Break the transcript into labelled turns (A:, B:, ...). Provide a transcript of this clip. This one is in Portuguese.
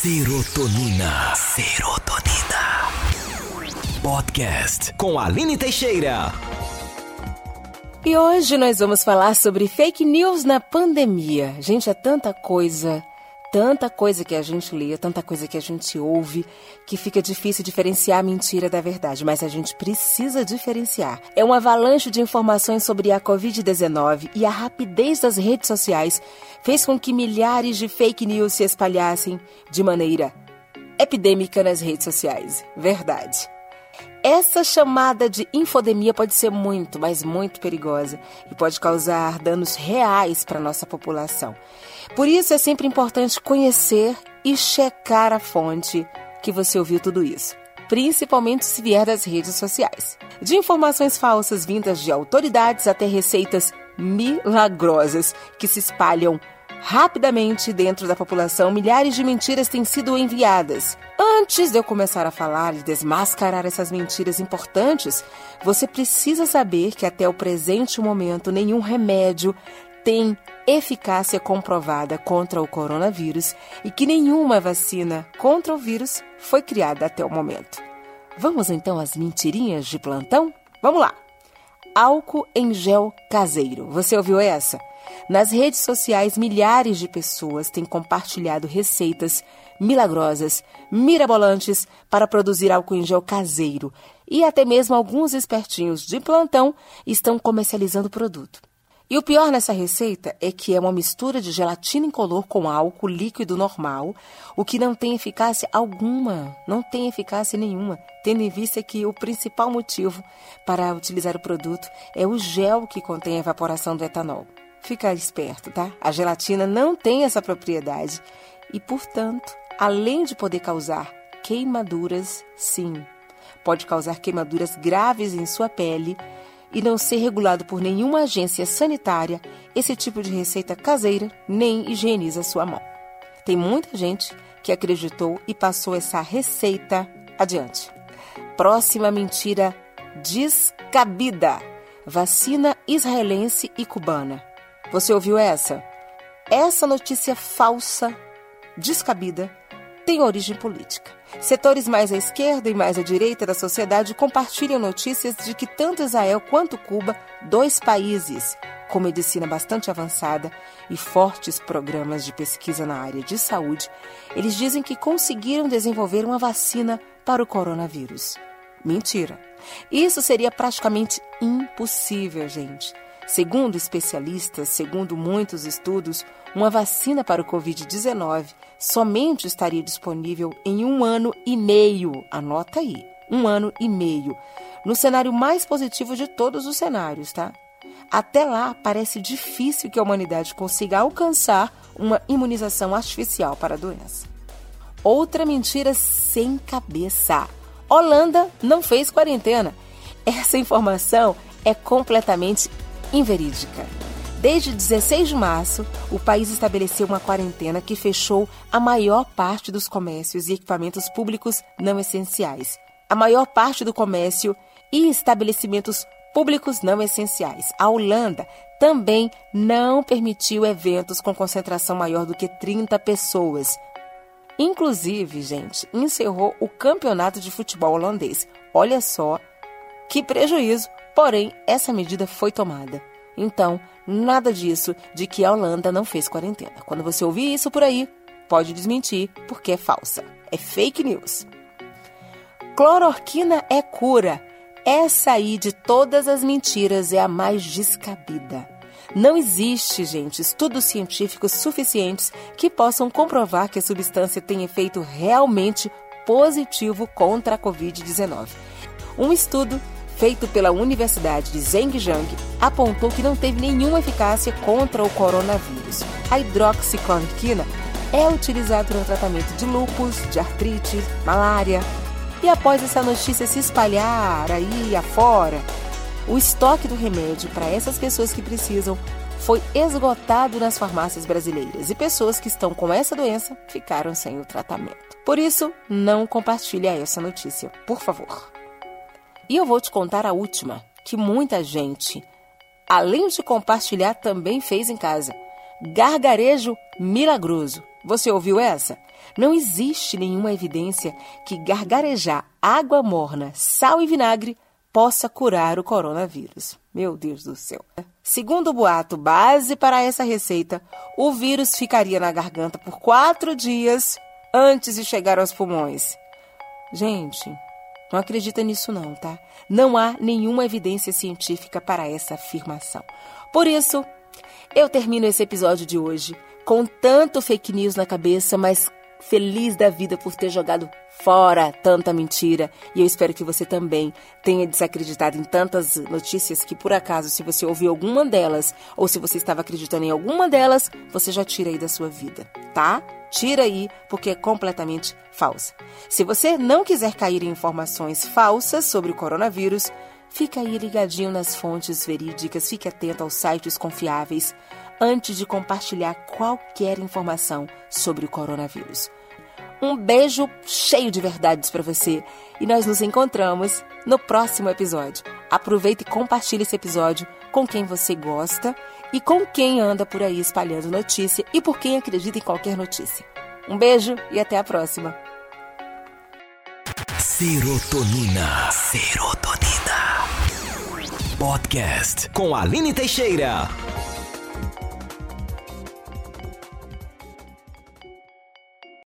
A: Serotonina. Serotonina. Podcast com Aline Teixeira.
B: E hoje nós vamos falar sobre fake news na pandemia. Gente, é tanta coisa tanta coisa que a gente lê, tanta coisa que a gente ouve, que fica difícil diferenciar a mentira da verdade, mas a gente precisa diferenciar. É um avalanche de informações sobre a Covid-19 e a rapidez das redes sociais fez com que milhares de fake news se espalhassem de maneira epidêmica nas redes sociais. Verdade. Essa chamada de infodemia pode ser muito, mas muito perigosa e pode causar danos reais para nossa população. Por isso é sempre importante conhecer e checar a fonte que você ouviu tudo isso, principalmente se vier das redes sociais. De informações falsas vindas de autoridades até receitas milagrosas que se espalham rapidamente dentro da população, milhares de mentiras têm sido enviadas. Antes de eu começar a falar e desmascarar essas mentiras importantes, você precisa saber que até o presente momento nenhum remédio tem eficácia comprovada contra o coronavírus e que nenhuma vacina contra o vírus foi criada até o momento. Vamos então às mentirinhas de plantão? Vamos lá! Álcool em gel caseiro. Você ouviu essa? Nas redes sociais, milhares de pessoas têm compartilhado receitas milagrosas, mirabolantes para produzir álcool em gel caseiro. E até mesmo alguns espertinhos de plantão estão comercializando o produto. E o pior nessa receita é que é uma mistura de gelatina incolor com álcool líquido normal, o que não tem eficácia alguma, não tem eficácia nenhuma, tendo em vista que o principal motivo para utilizar o produto é o gel que contém a evaporação do etanol. Fica esperto, tá? A gelatina não tem essa propriedade e, portanto, além de poder causar queimaduras, sim, pode causar queimaduras graves em sua pele e não ser regulado por nenhuma agência sanitária, esse tipo de receita caseira nem higieniza sua mão. Tem muita gente que acreditou e passou essa receita adiante. Próxima mentira descabida: vacina israelense e cubana. Você ouviu essa? Essa notícia falsa, descabida, tem origem política. Setores mais à esquerda e mais à direita da sociedade compartilham notícias de que tanto Israel quanto Cuba, dois países com medicina bastante avançada e fortes programas de pesquisa na área de saúde, eles dizem que conseguiram desenvolver uma vacina para o coronavírus. Mentira. Isso seria praticamente impossível, gente. Segundo especialistas, segundo muitos estudos, uma vacina para o Covid-19 somente estaria disponível em um ano e meio. Anota aí, um ano e meio. No cenário mais positivo de todos os cenários, tá? Até lá, parece difícil que a humanidade consiga alcançar uma imunização artificial para a doença. Outra mentira sem cabeça. Holanda não fez quarentena. Essa informação é completamente inverídica. Desde 16 de março, o país estabeleceu uma quarentena que fechou a maior parte dos comércios e equipamentos públicos não essenciais. A maior parte do comércio e estabelecimentos públicos não essenciais. A Holanda também não permitiu eventos com concentração maior do que 30 pessoas. Inclusive, gente, encerrou o campeonato de futebol holandês. Olha só que prejuízo Porém, essa medida foi tomada. Então, nada disso de que a Holanda não fez quarentena. Quando você ouvir isso por aí, pode desmentir, porque é falsa. É fake news. Cloroquina é cura. Essa aí de todas as mentiras é a mais descabida. Não existe, gente, estudos científicos suficientes que possam comprovar que a substância tem efeito realmente positivo contra a Covid-19. Um estudo feito pela Universidade de Zhejiang, apontou que não teve nenhuma eficácia contra o coronavírus. A hidroxicloroquina é utilizada no tratamento de lúpus, de artrite, malária. E após essa notícia se espalhar aí afora, o estoque do remédio para essas pessoas que precisam foi esgotado nas farmácias brasileiras e pessoas que estão com essa doença ficaram sem o tratamento. Por isso, não compartilhe essa notícia, por favor. E eu vou te contar a última, que muita gente, além de compartilhar, também fez em casa. Gargarejo milagroso. Você ouviu essa? Não existe nenhuma evidência que gargarejar água morna, sal e vinagre possa curar o coronavírus. Meu Deus do céu. Segundo o boato base para essa receita, o vírus ficaria na garganta por quatro dias antes de chegar aos pulmões. Gente, não acredita nisso não, tá? Não há nenhuma evidência científica para essa afirmação. Por isso, eu termino esse episódio de hoje com tanto fake news na cabeça, mas feliz da vida por ter jogado fora tanta mentira. E eu espero que você também tenha desacreditado em tantas notícias que, por acaso, se você ouviu alguma delas ou se você estava acreditando em alguma delas, você já tira aí da sua vida, tá? Tira aí, porque é completamente falsa. Se você não quiser cair em informações falsas sobre o coronavírus, fica aí ligadinho nas fontes verídicas, fique atento aos sites confiáveis antes de compartilhar qualquer informação sobre o coronavírus. Um beijo cheio de verdades para você e nós nos encontramos no próximo episódio. Aproveite e compartilhe esse episódio com quem você gosta e com quem anda por aí espalhando notícia e por quem acredita em qualquer notícia. Um beijo e até a próxima.
A: Serotonina. Serotonina. Podcast com Aline Teixeira.